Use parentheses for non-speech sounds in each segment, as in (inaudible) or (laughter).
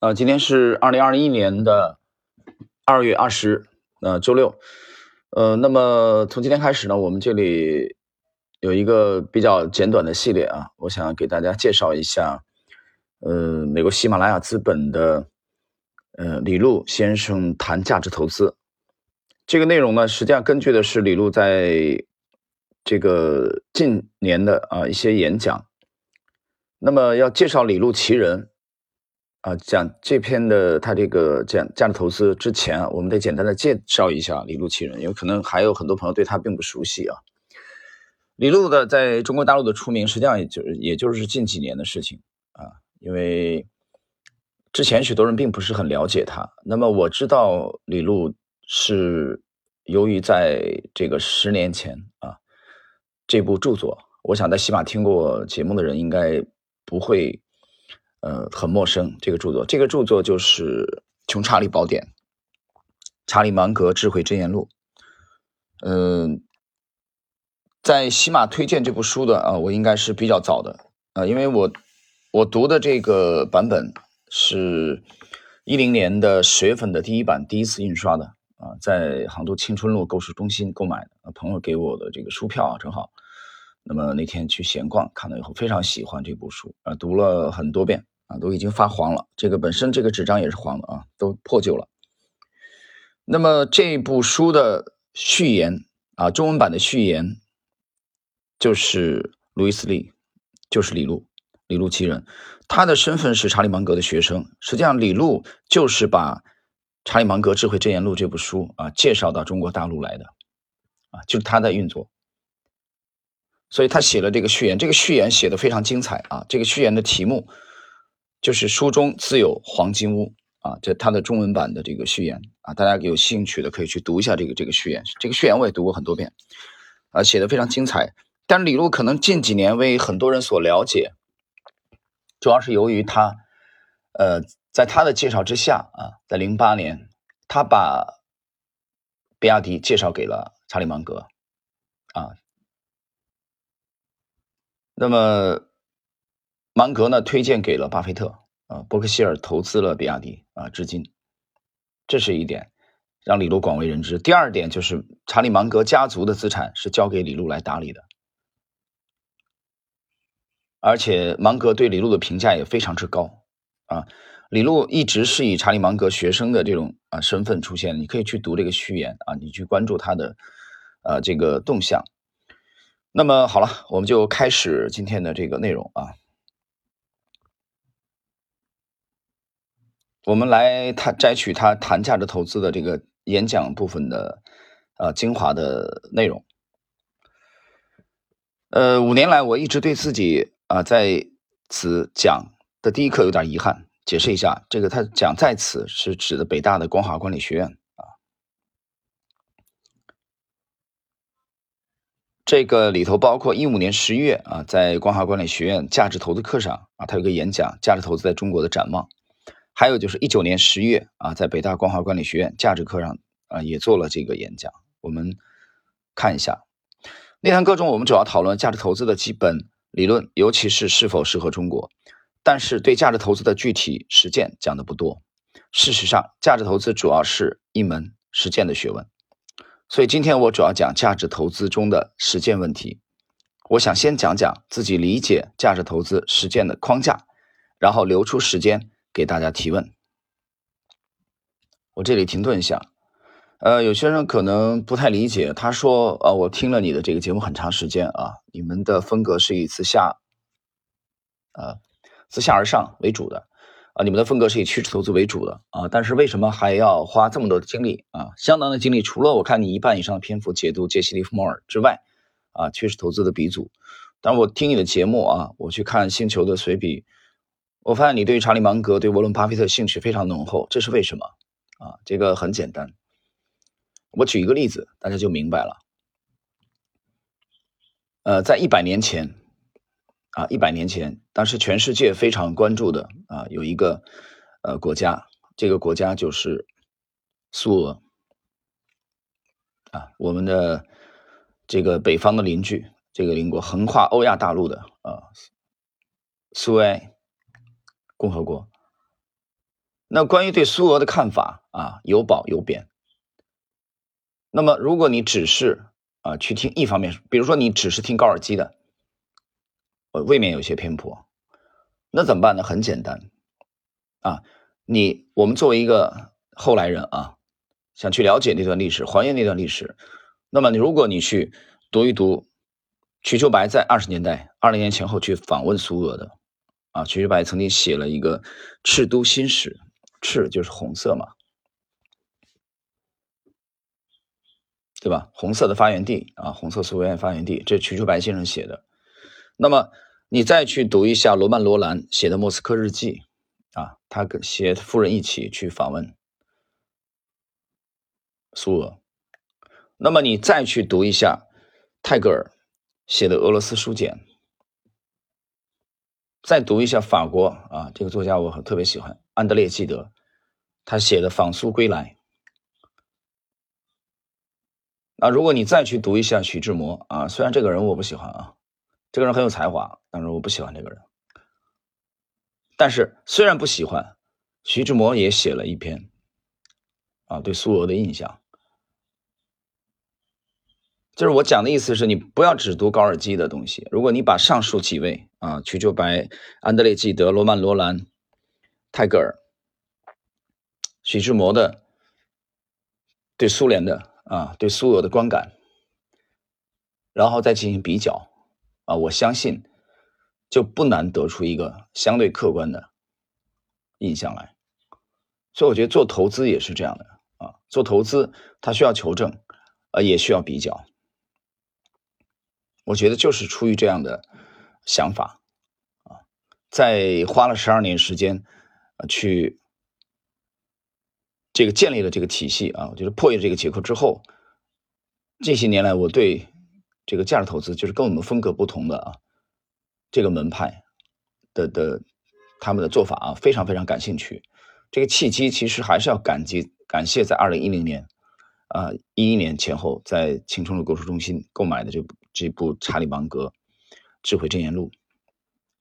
呃，今天是二零二一年的二月二十，呃，周六。呃，那么从今天开始呢，我们这里有一个比较简短的系列啊，我想给大家介绍一下，呃，美国喜马拉雅资本的呃李路先生谈价值投资。这个内容呢，实际上根据的是李路在这个近年的啊一些演讲。那么要介绍李路其人啊，讲这篇的他这个讲价值投资之前啊，我们得简单的介绍一下李路其人，因为可能还有很多朋友对他并不熟悉啊。李路的在中国大陆的出名，实际上也就也就是近几年的事情啊，因为之前许多人并不是很了解他。那么我知道李路是由于在这个十年前啊，这部著作，我想在喜马听过节目的人应该。不会，呃，很陌生。这个著作，这个著作就是《穷查理宝典》，查理芒格智慧箴言录。嗯，在喜马推荐这部书的啊，我应该是比较早的啊，因为我我读的这个版本是一零年的十月份的第一版，第一次印刷的啊，在杭州青春路购书中心购买的，朋友给我的这个书票啊，正好。那么那天去闲逛，看了以后非常喜欢这部书啊，读了很多遍啊，都已经发黄了。这个本身这个纸张也是黄的啊，都破旧了。那么这部书的序言啊，中文版的序言就是路易斯利，就是李路，李路其人。他的身份是查理芒格的学生。实际上，李路就是把《查理芒格智慧箴言录》这部书啊介绍到中国大陆来的啊，就是他在运作。所以他写了这个序言，这个序言写的非常精彩啊！这个序言的题目就是“书中自有黄金屋”啊，这他的中文版的这个序言啊，大家有兴趣的可以去读一下这个这个序言。这个序言我也读过很多遍啊，写的非常精彩。但是李路可能近几年为很多人所了解，主要是由于他呃，在他的介绍之下啊，在零八年他把比亚迪介绍给了查理芒格啊。那么，芒格呢推荐给了巴菲特啊，伯克希尔投资了比亚迪啊，至今，这是一点让李路广为人知。第二点就是查理芒格家族的资产是交给李路来打理的，而且芒格对李路的评价也非常之高啊。李路一直是以查理芒格学生的这种啊身份出现，你可以去读这个序言啊，你去关注他的呃这个动向。那么好了，我们就开始今天的这个内容啊。我们来他摘取他谈价值投资的这个演讲部分的呃精华的内容。呃，五年来我一直对自己啊在此讲的第一课有点遗憾。解释一下，这个他讲在此是指的北大的光华管理学院啊。这个里头包括一五年十一月啊，在光华管理学院价值投资课上啊，他有个演讲《价值投资在中国的展望》，还有就是一九年十月啊，在北大光华管理学院价值课上啊，也做了这个演讲。我们看一下那堂课中，我们主要讨论价值投资的基本理论，尤其是是否适合中国，但是对价值投资的具体实践讲的不多。事实上，价值投资主要是一门实践的学问。所以今天我主要讲价值投资中的实践问题。我想先讲讲自己理解价值投资实践的框架，然后留出时间给大家提问。我这里停顿一下，呃，有些人可能不太理解，他说：“呃，我听了你的这个节目很长时间啊，你们的风格是以自下，呃，自下而上为主的。”啊，你们的风格是以趋势投资为主的啊，但是为什么还要花这么多的精力啊？相当的精力，除了我看你一半以上的篇幅解读杰西·利弗莫尔之外，啊，趋势投资的鼻祖。但我听你的节目啊，我去看《星球》的随笔，我发现你对于查理·芒格、对沃伦·巴菲特兴趣非常浓厚，这是为什么？啊，这个很简单，我举一个例子，大家就明白了。呃，在一百年前。啊，一百年前，当时全世界非常关注的啊，有一个呃国家，这个国家就是苏俄啊，我们的这个北方的邻居，这个邻国横跨欧亚大陆的啊，苏维埃共和国。那关于对苏俄的看法啊，有褒有贬。那么，如果你只是啊去听一方面，比如说你只是听高尔基的，呃，未免有些偏颇。那怎么办呢？很简单啊，你我们作为一个后来人啊，想去了解那段历史，还原那段历史。那么，你如果你去读一读瞿秋白在二十年代、二零年前后去访问苏俄的啊，瞿秋白曾经写了一个《赤都新史》，赤就是红色嘛。对吧？红色的发源地啊，红色苏维埃发源地，这是瞿秋白先生写的。那么你再去读一下罗曼·罗兰写的《莫斯科日记》啊，他跟携夫人一起去访问苏俄。那么你再去读一下泰戈尔写的《俄罗斯书简》，再读一下法国啊，这个作家我特别喜欢安德烈·纪德，他写的《访苏归来》。那如果你再去读一下徐志摩啊，虽然这个人我不喜欢啊，这个人很有才华，但是我不喜欢这个人。但是虽然不喜欢，徐志摩也写了一篇啊，对苏俄的印象。就是我讲的意思是你不要只读高尔基的东西，如果你把上述几位啊，瞿秋白、安德烈·纪德、罗曼·罗兰、泰戈尔、徐志摩的对苏联的。啊，对苏俄的观感，然后再进行比较，啊，我相信就不难得出一个相对客观的印象来。所以我觉得做投资也是这样的啊，做投资它需要求证，呃，也需要比较。我觉得就是出于这样的想法啊，在花了十二年时间去。这个建立了这个体系啊，就是破译这个结构之后，这些年来我对这个价值投资就是跟我们风格不同的啊，这个门派的的他们的做法啊，非常非常感兴趣。这个契机其实还是要感激感谢在二零一零年啊一一年前后在青春路购书中心购买的这部这部查理芒格智慧箴言录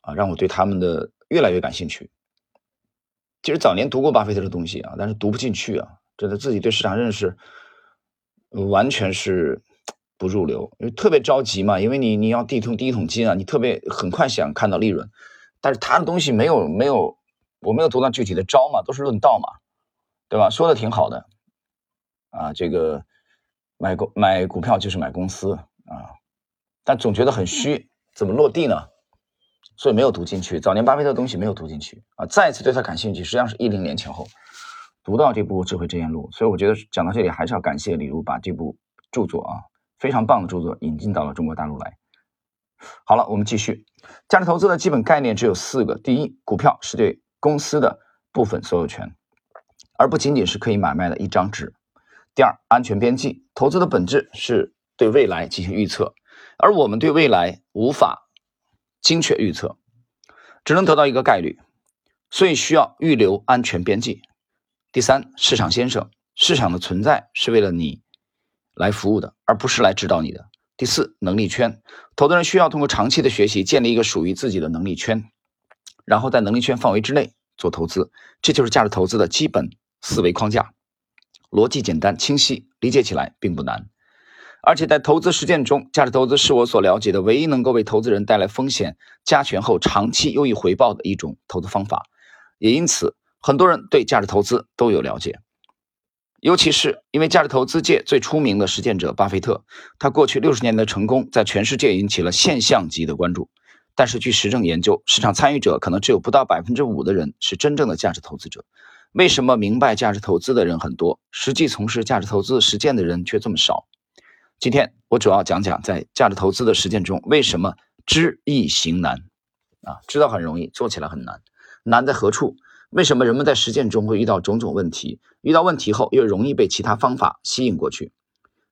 啊，让我对他们的越来越感兴趣。其实早年读过巴菲特的东西啊，但是读不进去啊，觉得自己对市场认识完全是不入流，因为特别着急嘛，因为你你要第一桶第一桶金啊，你特别很快想看到利润，但是他的东西没有没有，我没有读到具体的招嘛，都是论道嘛，对吧？说的挺好的啊，这个买股买股票就是买公司，但总觉得很虚，怎么落地呢？所以没有读进去，早年巴菲特的东西没有读进去啊。再次对他感兴趣，实际上是一零年前后读到这部《智慧箴言录》，所以我觉得讲到这里还是要感谢李如把这部著作啊非常棒的著作引进到了中国大陆来。好了，我们继续，价值投资的基本概念只有四个：第一，股票是对公司的部分所有权，而不仅仅是可以买卖的一张纸；第二，安全边际，投资的本质是对未来进行预测，而我们对未来无法。精确预测只能得到一个概率，所以需要预留安全边际。第三，市场先生，市场的存在是为了你来服务的，而不是来指导你的。第四，能力圈，投资人需要通过长期的学习建立一个属于自己的能力圈，然后在能力圈范围之内做投资，这就是价值投资的基本思维框架，逻辑简单清晰，理解起来并不难。而且在投资实践中，价值投资是我所了解的唯一能够为投资人带来风险加权后长期优异回报的一种投资方法。也因此，很多人对价值投资都有了解，尤其是因为价值投资界最出名的实践者巴菲特，他过去六十年的成功在全世界引起了现象级的关注。但是，据实证研究，市场参与者可能只有不到百分之五的人是真正的价值投资者。为什么明白价值投资的人很多，实际从事价值投资实践的人却这么少？今天我主要讲讲在价值投资的实践中，为什么知易行难啊？知道很容易，做起来很难，难在何处？为什么人们在实践中会遇到种种问题？遇到问题后又容易被其他方法吸引过去？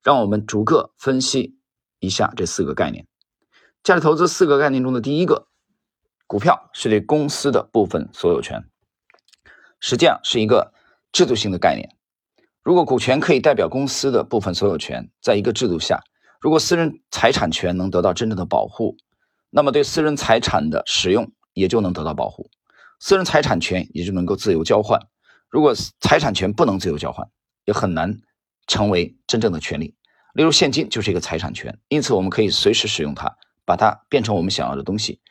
让我们逐个分析一下这四个概念。价值投资四个概念中的第一个，股票是对公司的部分所有权，实际上是一个制度性的概念。如果股权可以代表公司的部分所有权，在一个制度下，如果私人财产权能得到真正的保护，那么对私人财产的使用也就能得到保护，私人财产权也就能够自由交换，如果财产权不能自由交换，也很难成为真正的权利。例如，现金就是一个财产权，因此我们可以随时使用它，把它变成我们想要的东西。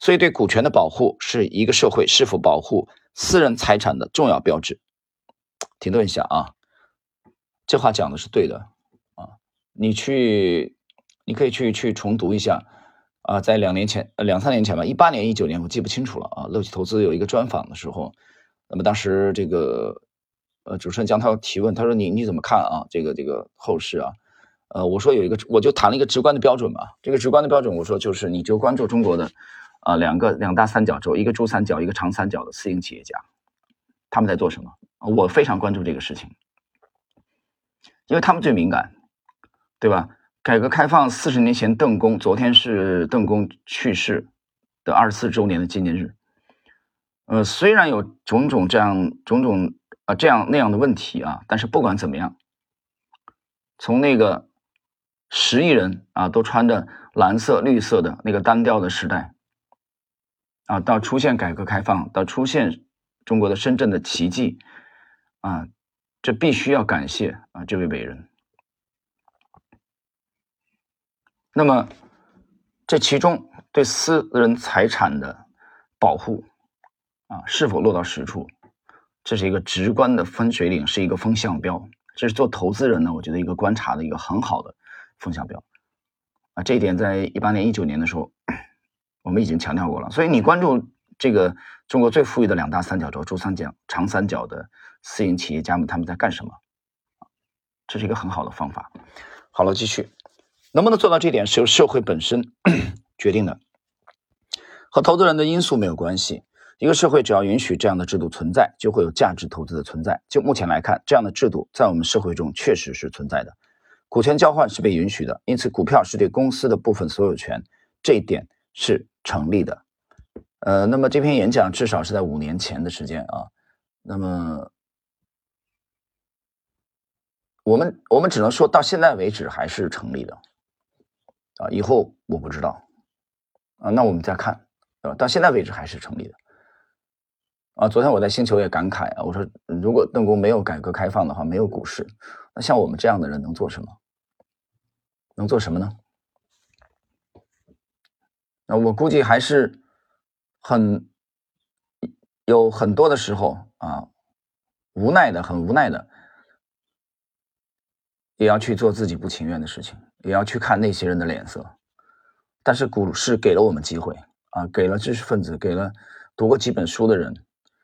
所以，对股权的保护是一个社会是否保护私人财产的重要标志。停顿一下啊，这话讲的是对的啊，你去，你可以去去重读一下啊，在两年前、呃两三年前吧，一八年、一九年，我记不清楚了啊。乐奇投资有一个专访的时候，那么当时这个呃主持人江涛提问，他说你你怎么看啊？这个这个后市啊？呃，我说有一个，我就谈了一个直观的标准吧。这个直观的标准，我说就是你就关注中国的啊两个两大三角洲，一个珠三角，一个长三角的私营企业家，他们在做什么？我非常关注这个事情，因为他们最敏感，对吧？改革开放四十年前，邓公昨天是邓公去世的二十四周年的纪念日。呃，虽然有种种这样种种啊这样那样的问题啊，但是不管怎么样，从那个十亿人啊都穿着蓝色绿色的那个单调的时代啊，到出现改革开放，到出现中国的深圳的奇迹。啊，这必须要感谢啊这位伟人。那么，这其中对私人财产的保护啊，是否落到实处，这是一个直观的分水岭，是一个风向标。这是做投资人呢，我觉得一个观察的一个很好的风向标啊。这一点在一八年、一九年的时候，我们已经强调过了。所以你关注这个中国最富裕的两大三角洲——珠三角、长三角的。私营企业家们他们在干什么？这是一个很好的方法。好了，继续，能不能做到这点是由社会本身 (coughs) 决定的，和投资人的因素没有关系。一个社会只要允许这样的制度存在，就会有价值投资的存在。就目前来看，这样的制度在我们社会中确实是存在的。股权交换是被允许的，因此股票是对公司的部分所有权，这一点是成立的。呃，那么这篇演讲至少是在五年前的时间啊，那么。我们我们只能说到现在为止还是成立的，啊，以后我不知道，啊，那我们再看，啊，到现在为止还是成立的，啊，昨天我在星球也感慨啊，我说如果邓公没有改革开放的话，没有股市，那像我们这样的人能做什么？能做什么呢？那我估计还是很有很多的时候啊，无奈的，很无奈的。也要去做自己不情愿的事情，也要去看那些人的脸色。但是股市给了我们机会啊，给了知识分子，给了读过几本书的人，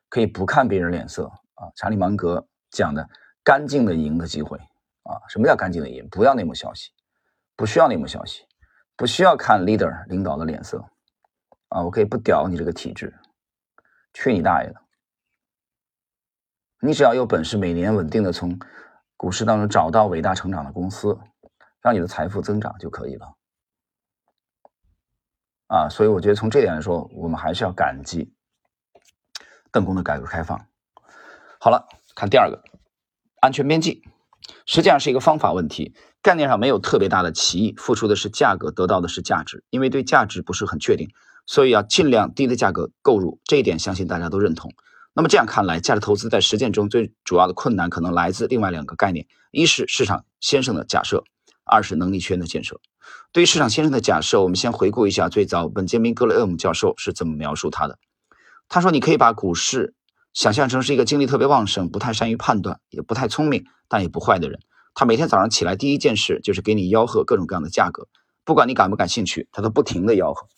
可以不看别人脸色啊。查理芒格讲的“干净的赢”的机会啊，什么叫干净的赢？不要内幕消息，不需要内幕消息，不需要看 leader 领导的脸色啊。我可以不屌你这个体制，去你大爷的！你只要有本事，每年稳定的从。股市当中找到伟大成长的公司，让你的财富增长就可以了。啊，所以我觉得从这点来说，我们还是要感激邓公的改革开放。好了，看第二个，安全边际，实际上是一个方法问题，概念上没有特别大的歧义，付出的是价格，得到的是价值。因为对价值不是很确定，所以要尽量低的价格购入，这一点相信大家都认同。那么这样看来，价值投资在实践中最主要的困难可能来自另外两个概念：一是市场先生的假设，二是能力圈的建设。对于市场先生的假设，我们先回顾一下最早本杰明·格雷厄姆教授是怎么描述他的。他说：“你可以把股市想象成是一个精力特别旺盛、不太善于判断、也不太聪明，但也不坏的人。他每天早上起来第一件事就是给你吆喝各种各样的价格，不管你感不感兴趣，他都不停的吆喝。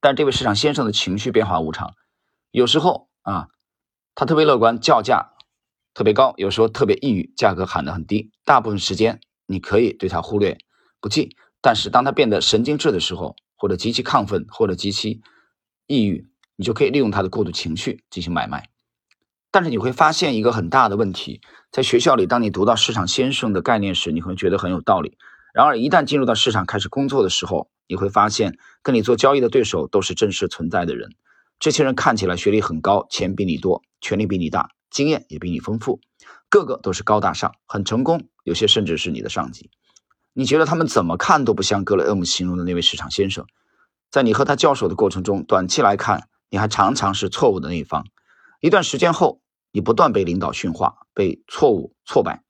但这位市场先生的情绪变化无常，有时候啊。”他特别乐观，叫价特别高，有时候特别抑郁，价格喊得很低。大部分时间你可以对他忽略不计，但是当他变得神经质的时候，或者极其亢奋，或者极其抑郁，你就可以利用他的过度情绪进行买卖。但是你会发现一个很大的问题，在学校里，当你读到市场先生的概念时，你会觉得很有道理。然而一旦进入到市场开始工作的时候，你会发现跟你做交易的对手都是真实存在的人。这些人看起来学历很高，钱比你多，权力比你大，经验也比你丰富，个个都是高大上，很成功，有些甚至是你的上级。你觉得他们怎么看都不像格雷厄姆形容的那位市场先生。在你和他交手的过程中，短期来看，你还常常是错误的那一方。一段时间后，你不断被领导驯化，被错误挫败，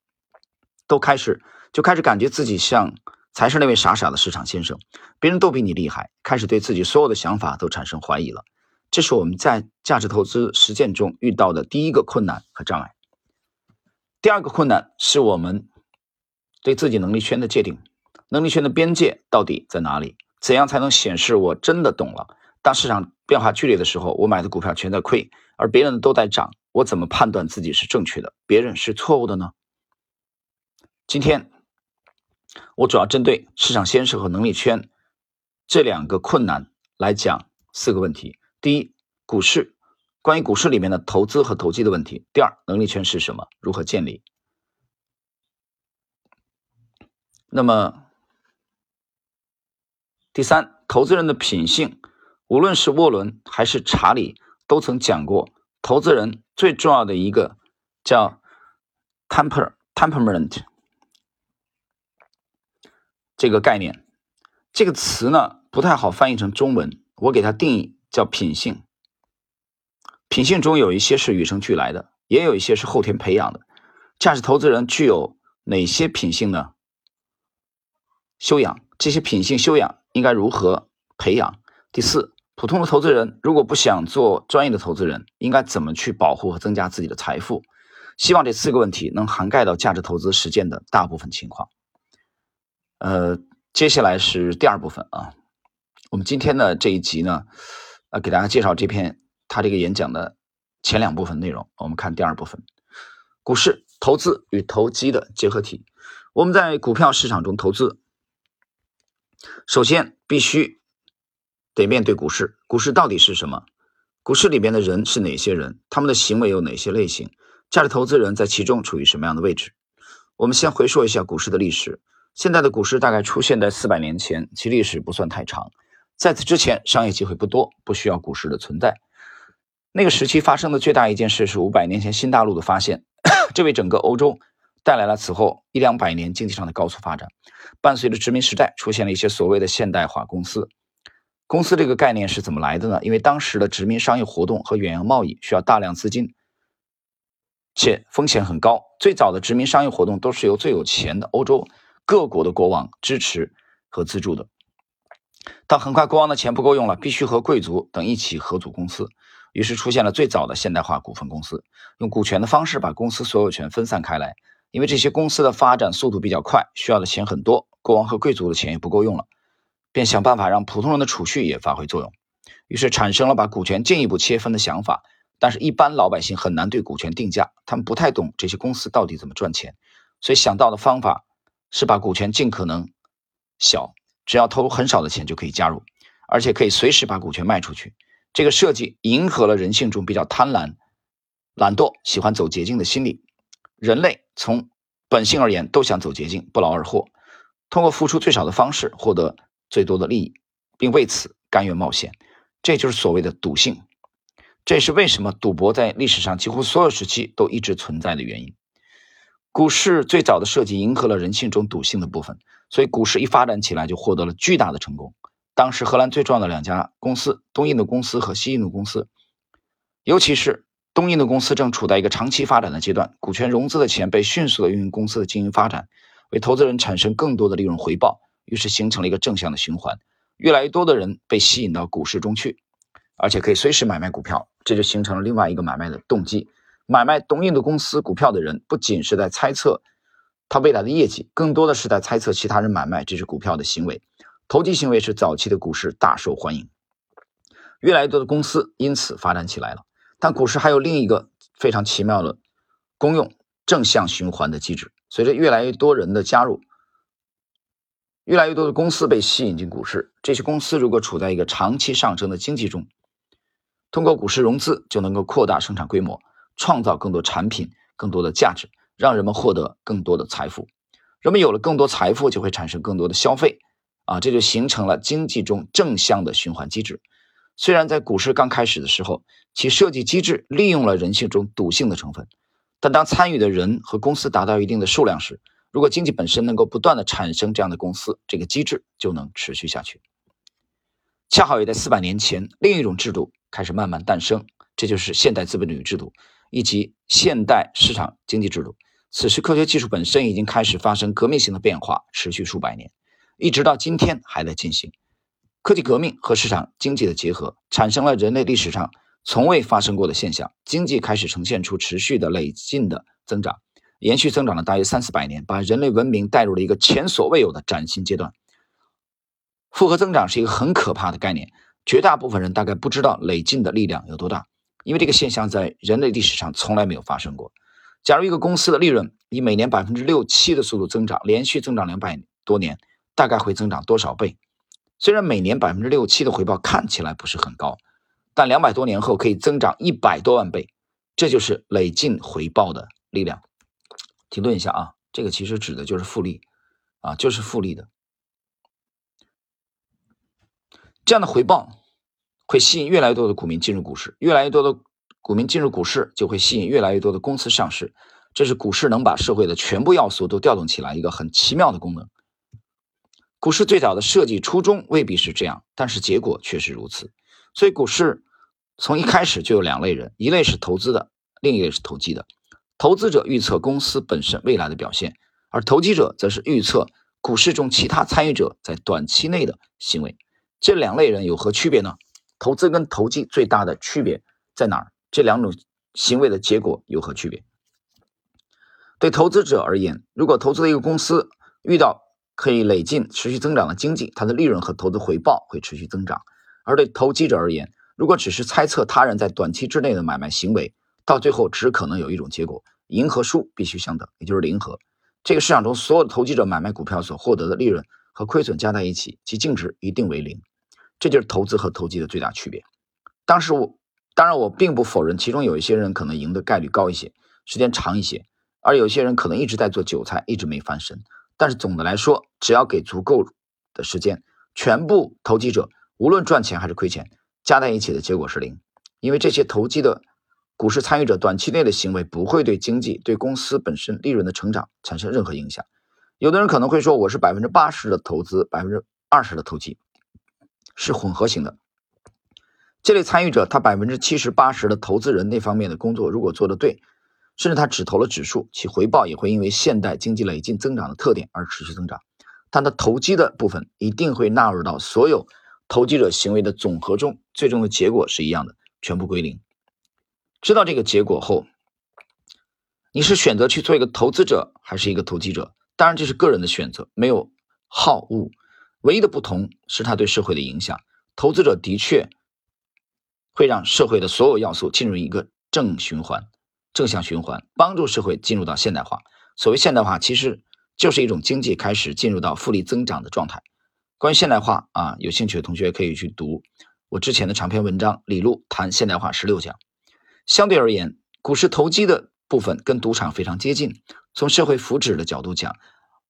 都开始就开始感觉自己像才是那位傻傻的市场先生，别人都比你厉害，开始对自己所有的想法都产生怀疑了。这是我们在价值投资实践中遇到的第一个困难和障碍。第二个困难是我们对自己能力圈的界定，能力圈的边界到底在哪里？怎样才能显示我真的懂了？当市场变化剧烈的时候，我买的股票全在亏，而别人都在涨，我怎么判断自己是正确的，别人是错误的呢？今天我主要针对市场先生和能力圈这两个困难来讲四个问题。第一，股市，关于股市里面的投资和投机的问题。第二，能力圈是什么？如何建立？那么，第三，投资人的品性，无论是沃伦还是查理都曾讲过，投资人最重要的一个叫 temper temperament 这个概念，这个词呢不太好翻译成中文，我给它定义。叫品性，品性中有一些是与生俱来的，也有一些是后天培养的。价值投资人具有哪些品性呢？修养，这些品性修养应该如何培养？第四，普通的投资人如果不想做专业的投资人，应该怎么去保护和增加自己的财富？希望这四个问题能涵盖到价值投资实践的大部分情况。呃，接下来是第二部分啊，我们今天的这一集呢。呃，给大家介绍这篇他这个演讲的前两部分内容。我们看第二部分，股市投资与投机的结合体。我们在股票市场中投资，首先必须得面对股市。股市到底是什么？股市里边的人是哪些人？他们的行为有哪些类型？价值投资人在其中处于什么样的位置？我们先回溯一下股市的历史。现在的股市大概出现在四百年前，其历史不算太长。在此之前，商业机会不多，不需要股市的存在。那个时期发生的最大一件事是五百年前新大陆的发现，(coughs) 这为整个欧洲带来了此后一两百年经济上的高速发展。伴随着殖民时代，出现了一些所谓的现代化公司。公司这个概念是怎么来的呢？因为当时的殖民商业活动和远洋贸易需要大量资金，且风险很高。最早的殖民商业活动都是由最有钱的欧洲各国的国王支持和资助的。但很快，国王的钱不够用了，必须和贵族等一起合组公司。于是出现了最早的现代化股份公司，用股权的方式把公司所有权分散开来。因为这些公司的发展速度比较快，需要的钱很多，国王和贵族的钱也不够用了，便想办法让普通人的储蓄也发挥作用。于是产生了把股权进一步切分的想法。但是，一般老百姓很难对股权定价，他们不太懂这些公司到底怎么赚钱，所以想到的方法是把股权尽可能小。只要投很少的钱就可以加入，而且可以随时把股权卖出去。这个设计迎合了人性中比较贪婪、懒惰、喜欢走捷径的心理。人类从本性而言都想走捷径，不劳而获，通过付出最少的方式获得最多的利益，并为此甘愿冒险。这就是所谓的赌性。这也是为什么赌博在历史上几乎所有时期都一直存在的原因。股市最早的设计迎合了人性中赌性的部分。所以股市一发展起来，就获得了巨大的成功。当时荷兰最重要的两家公司，东印度公司和西印度公司，尤其是东印度公司正处在一个长期发展的阶段，股权融资的钱被迅速的运用公司的经营发展，为投资人产生更多的利润回报，于是形成了一个正向的循环。越来越多的人被吸引到股市中去，而且可以随时买卖股票，这就形成了另外一个买卖的动机。买卖东印度公司股票的人，不仅是在猜测。他未来的业绩更多的是在猜测其他人买卖这只股票的行为，投机行为是早期的股市大受欢迎，越来越多的公司因此发展起来了。但股市还有另一个非常奇妙的功用——正向循环的机制。随着越来越多人的加入，越来越多的公司被吸引进股市。这些公司如果处在一个长期上升的经济中，通过股市融资就能够扩大生产规模，创造更多产品、更多的价值。让人们获得更多的财富，人们有了更多财富，就会产生更多的消费，啊，这就形成了经济中正向的循环机制。虽然在股市刚开始的时候，其设计机制利用了人性中赌性的成分，但当参与的人和公司达到一定的数量时，如果经济本身能够不断的产生这样的公司，这个机制就能持续下去。恰好也在四百年前，另一种制度开始慢慢诞生，这就是现代资本主义制度。以及现代市场经济制度。此时，科学技术本身已经开始发生革命性的变化，持续数百年，一直到今天还在进行。科技革命和市场经济的结合，产生了人类历史上从未发生过的现象：经济开始呈现出持续的累进的增长，延续增长了大约三四百年，把人类文明带入了一个前所未有的崭新阶段。复合增长是一个很可怕的概念，绝大部分人大概不知道累进的力量有多大，因为这个现象在人类历史上从来没有发生过。假如一个公司的利润以每年百分之六七的速度增长，连续增长两百多年，大概会增长多少倍？虽然每年百分之六七的回报看起来不是很高，但两百多年后可以增长一百多万倍，这就是累进回报的力量。停顿一下啊，这个其实指的就是复利啊，就是复利的。这样的回报会吸引越来越多的股民进入股市，越来越多的股民进入股市，就会吸引越来越多的公司上市。这是股市能把社会的全部要素都调动起来一个很奇妙的功能。股市最早的设计初衷未必是这样，但是结果却是如此。所以股市从一开始就有两类人：一类是投资的，另一类是投机的。投资者预测公司本身未来的表现，而投机者则是预测股市中其他参与者在短期内的行为。这两类人有何区别呢？投资跟投机最大的区别在哪儿？这两种行为的结果有何区别？对投资者而言，如果投资的一个公司遇到可以累进、持续增长的经济，它的利润和投资回报会持续增长；而对投机者而言，如果只是猜测他人在短期之内的买卖行为，到最后只可能有一种结果：赢和输必须相等，也就是零和。这个市场中所有的投机者买卖股票所获得的利润和亏损加在一起，其净值一定为零。这就是投资和投机的最大区别。当时我当然我并不否认，其中有一些人可能赢的概率高一些，时间长一些，而有些人可能一直在做韭菜，一直没翻身。但是总的来说，只要给足够的时间，全部投机者无论赚钱还是亏钱，加在一起的结果是零，因为这些投机的股市参与者短期内的行为不会对经济、对公司本身利润的成长产生任何影响。有的人可能会说，我是百分之八十的投资，百分之二十的投机。是混合型的，这类参与者，他百分之七十八十的投资人那方面的工作如果做得对，甚至他只投了指数，其回报也会因为现代经济累进增长的特点而持续增长。但他投机的部分一定会纳入到所有投机者行为的总和中，最终的结果是一样的，全部归零。知道这个结果后，你是选择去做一个投资者还是一个投机者？当然这是个人的选择，没有好恶。唯一的不同是他对社会的影响。投资者的确会让社会的所有要素进入一个正循环、正向循环，帮助社会进入到现代化。所谓现代化，其实就是一种经济开始进入到复利增长的状态。关于现代化啊，有兴趣的同学可以去读我之前的长篇文章《李路谈现代化十六讲》。相对而言，股市投机的部分跟赌场非常接近。从社会福祉的角度讲，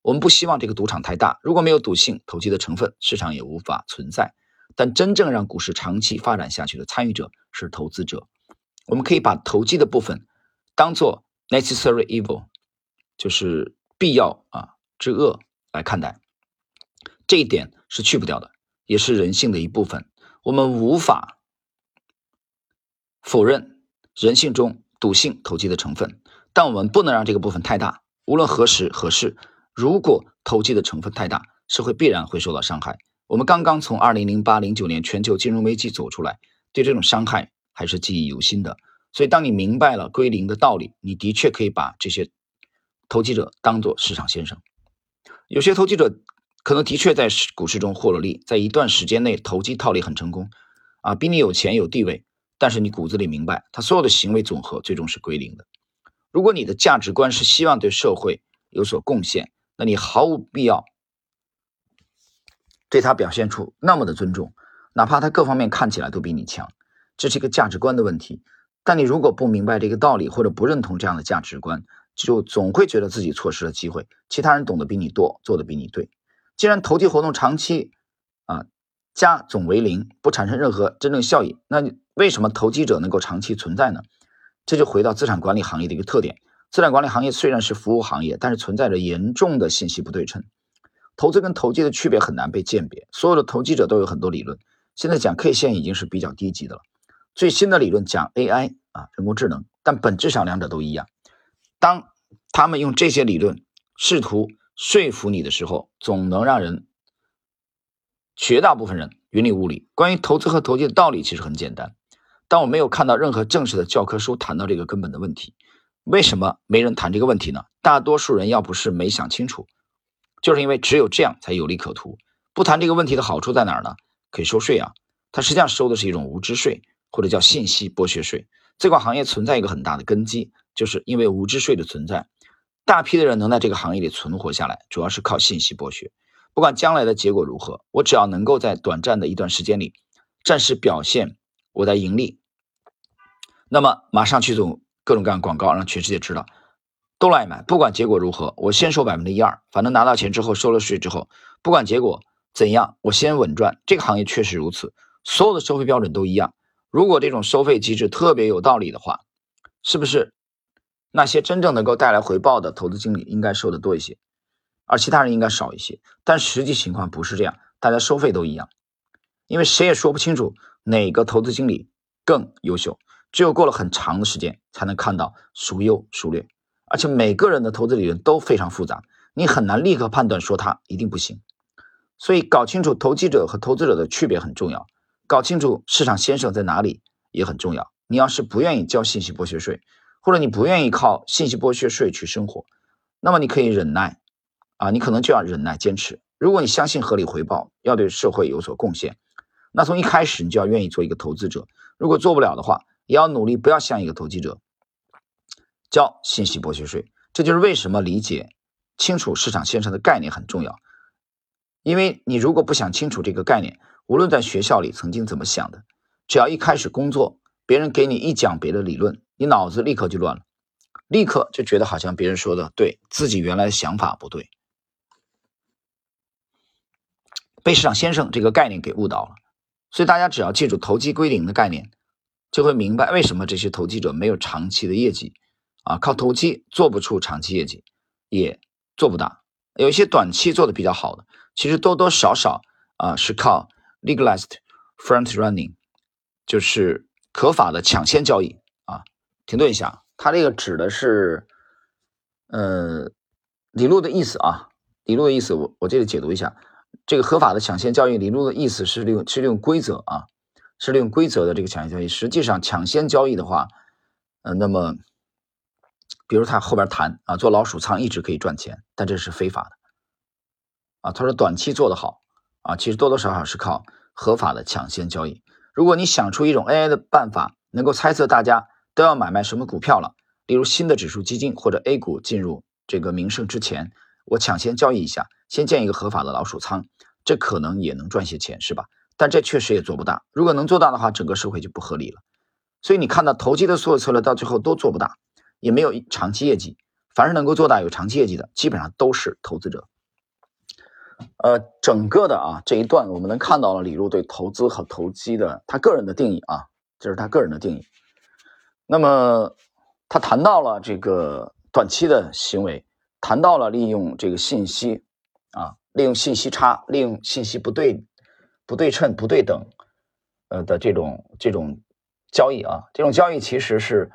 我们不希望这个赌场太大，如果没有赌性、投机的成分，市场也无法存在。但真正让股市长期发展下去的参与者是投资者。我们可以把投机的部分当做 necessary evil，就是必要啊之恶来看待。这一点是去不掉的，也是人性的一部分。我们无法否认人性中赌性、投机的成分，但我们不能让这个部分太大。无论何时何事。如果投机的成分太大，社会必然会受到伤害。我们刚刚从二零零八零九年全球金融危机走出来，对这种伤害还是记忆犹新的。所以，当你明白了归零的道理，你的确可以把这些投机者当做市场先生。有些投机者可能的确在股市中获了利，在一段时间内投机套利很成功，啊，比你有钱有地位，但是你骨子里明白，他所有的行为总和最终是归零的。如果你的价值观是希望对社会有所贡献，那你毫无必要对他表现出那么的尊重，哪怕他各方面看起来都比你强，这是一个价值观的问题。但你如果不明白这个道理，或者不认同这样的价值观，就总会觉得自己错失了机会。其他人懂得比你多，做的比你对。既然投机活动长期啊加总为零，不产生任何真正效益，那为什么投机者能够长期存在呢？这就回到资产管理行业的一个特点。资产管理行业虽然是服务行业，但是存在着严重的信息不对称。投资跟投机的区别很难被鉴别。所有的投机者都有很多理论。现在讲 K 线已经是比较低级的了。最新的理论讲 AI 啊，人工智能。但本质上两者都一样。当他们用这些理论试图说服你的时候，总能让人绝大部分人云里雾里。关于投资和投机的道理其实很简单，但我没有看到任何正式的教科书谈到这个根本的问题。为什么没人谈这个问题呢？大多数人要不是没想清楚，就是因为只有这样才有利可图。不谈这个问题的好处在哪儿呢？可以收税啊，它实际上收的是一种无知税，或者叫信息剥削税。这个行业存在一个很大的根基，就是因为无知税的存在，大批的人能在这个行业里存活下来，主要是靠信息剥削。不管将来的结果如何，我只要能够在短暂的一段时间里暂时表现我在盈利，那么马上去做各种各样广告，让全世界知道，都来买。不管结果如何，我先收百分之一二，反正拿到钱之后收了税之后，不管结果怎样，我先稳赚。这个行业确实如此，所有的收费标准都一样。如果这种收费机制特别有道理的话，是不是那些真正能够带来回报的投资经理应该收的多一些，而其他人应该少一些？但实际情况不是这样，大家收费都一样，因为谁也说不清楚哪个投资经理更优秀，只有过了很长的时间才能看到孰优孰劣。而且每个人的投资理论都非常复杂，你很难立刻判断说他一定不行。所以搞清楚投机者和投资者的区别很重要。搞清楚市场先生在哪里也很重要。你要是不愿意交信息剥削税，或者你不愿意靠信息剥削税去生活，那么你可以忍耐，啊，你可能就要忍耐坚持。如果你相信合理回报，要对社会有所贡献，那从一开始你就要愿意做一个投资者。如果做不了的话，也要努力不要像一个投机者交信息剥削税。这就是为什么理解清楚市场先生的概念很重要。因为你如果不想清楚这个概念，无论在学校里曾经怎么想的，只要一开始工作，别人给你一讲别的理论，你脑子立刻就乱了，立刻就觉得好像别人说的对自己原来的想法不对，被市场先生这个概念给误导了。所以大家只要记住投机归零的概念，就会明白为什么这些投机者没有长期的业绩啊，靠投机做不出长期业绩，也做不大。有一些短期做的比较好的，其实多多少少啊是靠。legalized front running 就是合法的抢先交易啊。停顿一下，它这个指的是，呃，李路的意思啊。李路的意思，我我这里解读一下，这个合法的抢先交易，李路的意思是利用是利用规则啊，是利用规则的这个抢先交易。实际上，抢先交易的话，呃，那么，比如他后边谈啊，做老鼠仓一直可以赚钱，但这是非法的啊。他说短期做得好。啊，其实多多少少是靠合法的抢先交易。如果你想出一种 AI 的办法，能够猜测大家都要买卖什么股票了，例如新的指数基金或者 A 股进入这个名胜之前，我抢先交易一下，先建一个合法的老鼠仓，这可能也能赚些钱，是吧？但这确实也做不大。如果能做大的话，整个社会就不合理了。所以你看到投机的所有策略到最后都做不大，也没有长期业绩。凡是能够做大有长期业绩的，基本上都是投资者。呃，整个的啊这一段，我们能看到了李路对投资和投机的他个人的定义啊，这是他个人的定义。那么他谈到了这个短期的行为，谈到了利用这个信息啊，利用信息差，利用信息不对、不对称、不对等，呃的这种这种交易啊，这种交易其实是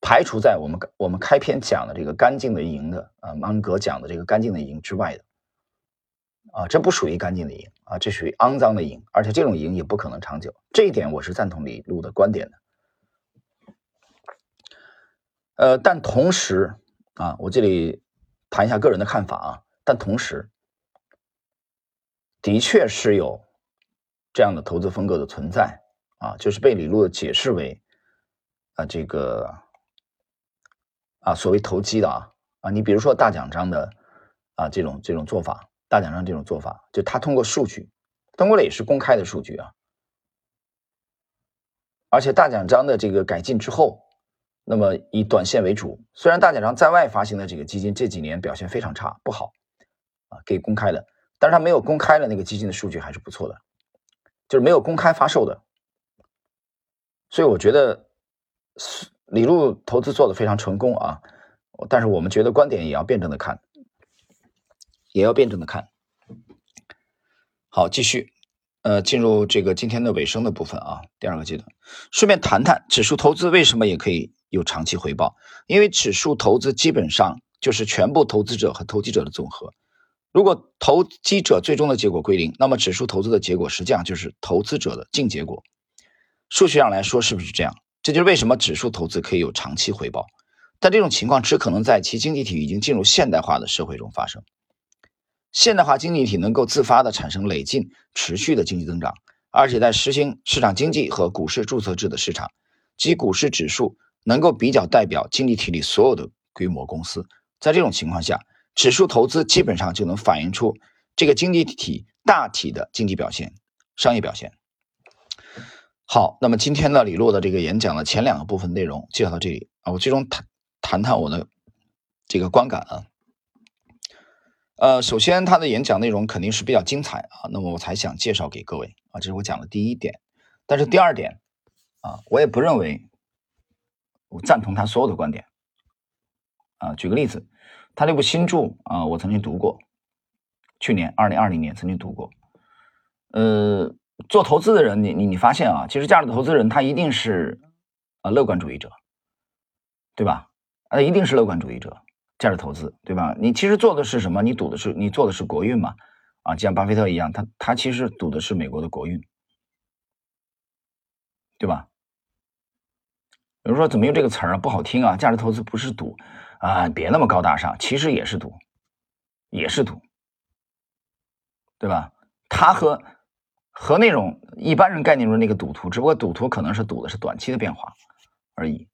排除在我们我们开篇讲的这个干净的赢的啊，芒格讲的这个干净的赢之外的。啊，这不属于干净的赢啊，这属于肮脏的赢，而且这种赢也不可能长久。这一点我是赞同李路的观点的。呃，但同时啊，我这里谈一下个人的看法啊，但同时，的确是有这样的投资风格的存在啊，就是被李路解释为啊这个啊所谓投机的啊啊，你比如说大奖章的啊这种这种做法。大奖章这种做法，就他通过数据，通过的也是公开的数据啊。而且大奖章的这个改进之后，那么以短线为主。虽然大奖章在外发行的这个基金这几年表现非常差，不好啊，可以公开的，但是他没有公开的那个基金的数据还是不错的，就是没有公开发售的。所以我觉得李路投资做的非常成功啊，但是我们觉得观点也要辩证的看。也要辩证的看。好，继续，呃，进入这个今天的尾声的部分啊，第二个阶段，顺便谈谈指数投资为什么也可以有长期回报，因为指数投资基本上就是全部投资者和投机者的总和。如果投机者最终的结果归零，那么指数投资的结果实际上就是投资者的净结果。数学上来说，是不是这样？这就是为什么指数投资可以有长期回报。但这种情况只可能在其经济体已经进入现代化的社会中发生。现代化经济体能够自发的产生累进、持续的经济增长，而且在实行市场经济和股市注册制的市场，即股市指数能够比较代表经济体里所有的规模公司。在这种情况下，指数投资基本上就能反映出这个经济体大体的经济表现、商业表现。好，那么今天呢，李洛的这个演讲的前两个部分内容介绍到这里啊，我最终谈谈谈我的这个观感啊。呃，首先他的演讲内容肯定是比较精彩啊，那么我才想介绍给各位啊，这是我讲的第一点。但是第二点啊，我也不认为我赞同他所有的观点啊。举个例子，他那部新著啊，我曾经读过，去年二零二零年曾经读过。呃，做投资的人，你你你发现啊，其实价值投资人他一定是啊乐观主义者，对吧？他一定是乐观主义者。价值投资，对吧？你其实做的是什么？你赌的是你做的是国运嘛？啊，就像巴菲特一样，他他其实赌的是美国的国运，对吧？有人说怎么用这个词儿啊？不好听啊！价值投资不是赌啊，别那么高大上，其实也是赌，也是赌，对吧？他和和那种一般人概念中那个赌徒，只不过赌徒可能是赌的是短期的变化而已，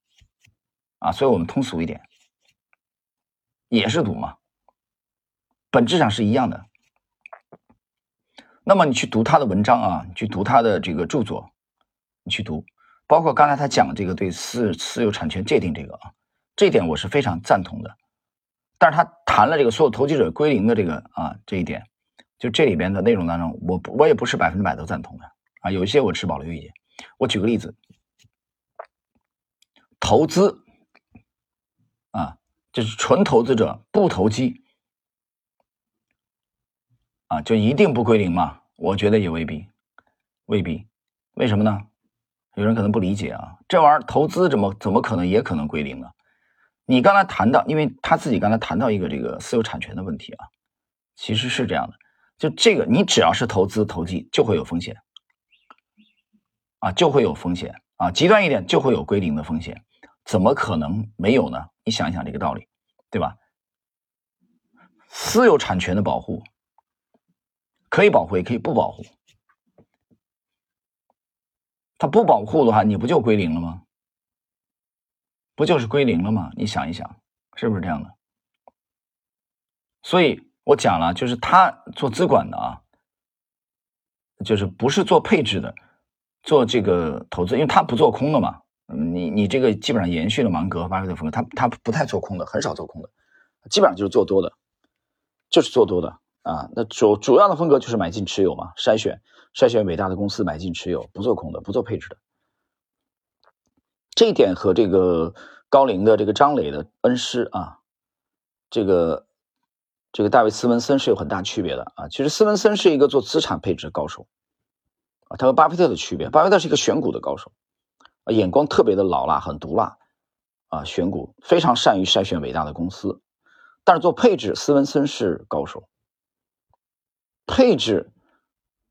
啊，所以我们通俗一点。也是赌嘛，本质上是一样的。那么你去读他的文章啊，去读他的这个著作，你去读，包括刚才他讲这个对私私有产权界定这个啊，这点我是非常赞同的。但是他谈了这个所有投机者归零的这个啊这一点，就这里边的内容当中，我我也不是百分之百都赞同的啊，有一些我持保留意见。我举个例子，投资啊。就是纯投资者不投机啊，就一定不归零吗？我觉得也未必，未必。为什么呢？有人可能不理解啊，这玩意儿投资怎么怎么可能也可能归零呢？你刚才谈到，因为他自己刚才谈到一个这个私有产权的问题啊，其实是这样的，就这个你只要是投资投机就会有风险啊，就会有风险啊，极端一点就会有归零的风险。怎么可能没有呢？你想一想这个道理，对吧？私有产权的保护可以保护，也可以不保护。它不保护的话，你不就归零了吗？不就是归零了吗？你想一想，是不是这样的？所以我讲了，就是他做资管的啊，就是不是做配置的，做这个投资，因为他不做空的嘛。嗯，你你这个基本上延续了芒格、巴菲特风格，他他不太做空的，很少做空的，基本上就是做多的，就是做多的啊。那主主要的风格就是买进持有嘛，筛选筛选伟大的公司买进持有，不做空的，不做配置的。这一点和这个高龄的这个张磊的恩师啊，这个这个大卫斯文森是有很大区别的啊。其实斯文森是一个做资产配置的高手啊，他和巴菲特的区别，巴菲特是一个选股的高手。啊眼光特别的老辣，很毒辣，啊，选股非常善于筛选伟大的公司，但是做配置，斯文森是高手。配置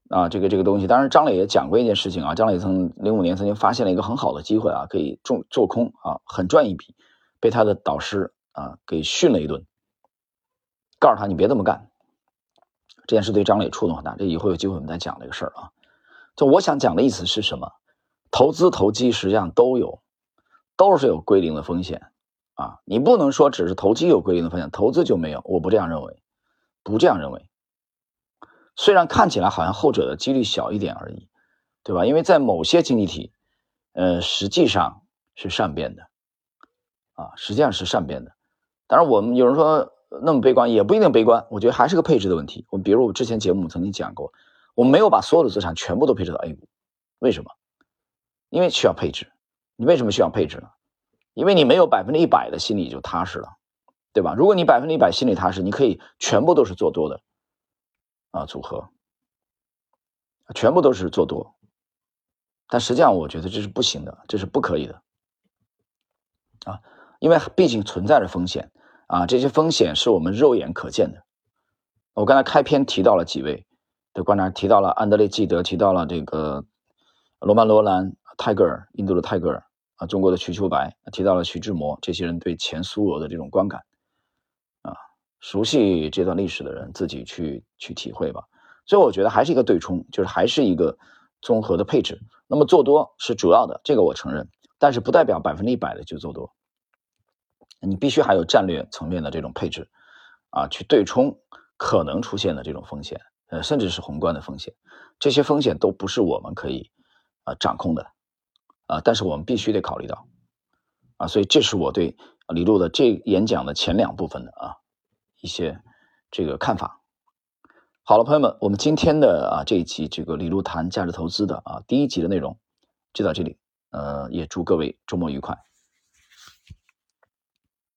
啊，这个这个东西，当然张磊也讲过一件事情啊，张磊曾零五年曾经发现了一个很好的机会啊，可以做做空啊，很赚一笔，被他的导师啊给训了一顿，告诉他你别这么干。这件事对张磊触动很大，这以后有机会我们再讲这个事儿啊。就我想讲的意思是什么？投资投机实际上都有，都是有归零的风险啊！你不能说只是投机有归零的风险，投资就没有。我不这样认为，不这样认为。虽然看起来好像后者的几率小一点而已，对吧？因为在某些经济体，呃，实际上是善变的啊，实际上是善变的。当然，我们有人说那么悲观，也不一定悲观。我觉得还是个配置的问题。我比如我之前节目曾经讲过，我没有把所有的资产全部都配置到 A 股，为什么？因为需要配置，你为什么需要配置呢？因为你没有百分之一百的心里就踏实了，对吧？如果你百分之一百心里踏实，你可以全部都是做多的啊组合，全部都是做多，但实际上我觉得这是不行的，这是不可以的。啊，因为毕竟存在着风险啊，这些风险是我们肉眼可见的。我刚才开篇提到了几位的观察，提到了安德烈·纪德，提到了这个罗曼·罗兰、泰戈尔，印度的泰戈尔啊，中国的瞿秋白，提到了徐志摩，这些人对前苏俄的这种观感，熟悉这段历史的人自己去去体会吧。所以我觉得还是一个对冲，就是还是一个综合的配置。那么做多是主要的，这个我承认，但是不代表百分之一百的就做多。你必须还有战略层面的这种配置啊，去对冲可能出现的这种风险，呃，甚至是宏观的风险。这些风险都不是我们可以啊掌控的啊，但是我们必须得考虑到啊。所以这是我对李路的这演讲的前两部分的啊一些这个看法。好了，朋友们，我们今天的啊这一期这个李路谈价值投资的啊第一集的内容就到这里，呃，也祝各位周末愉快。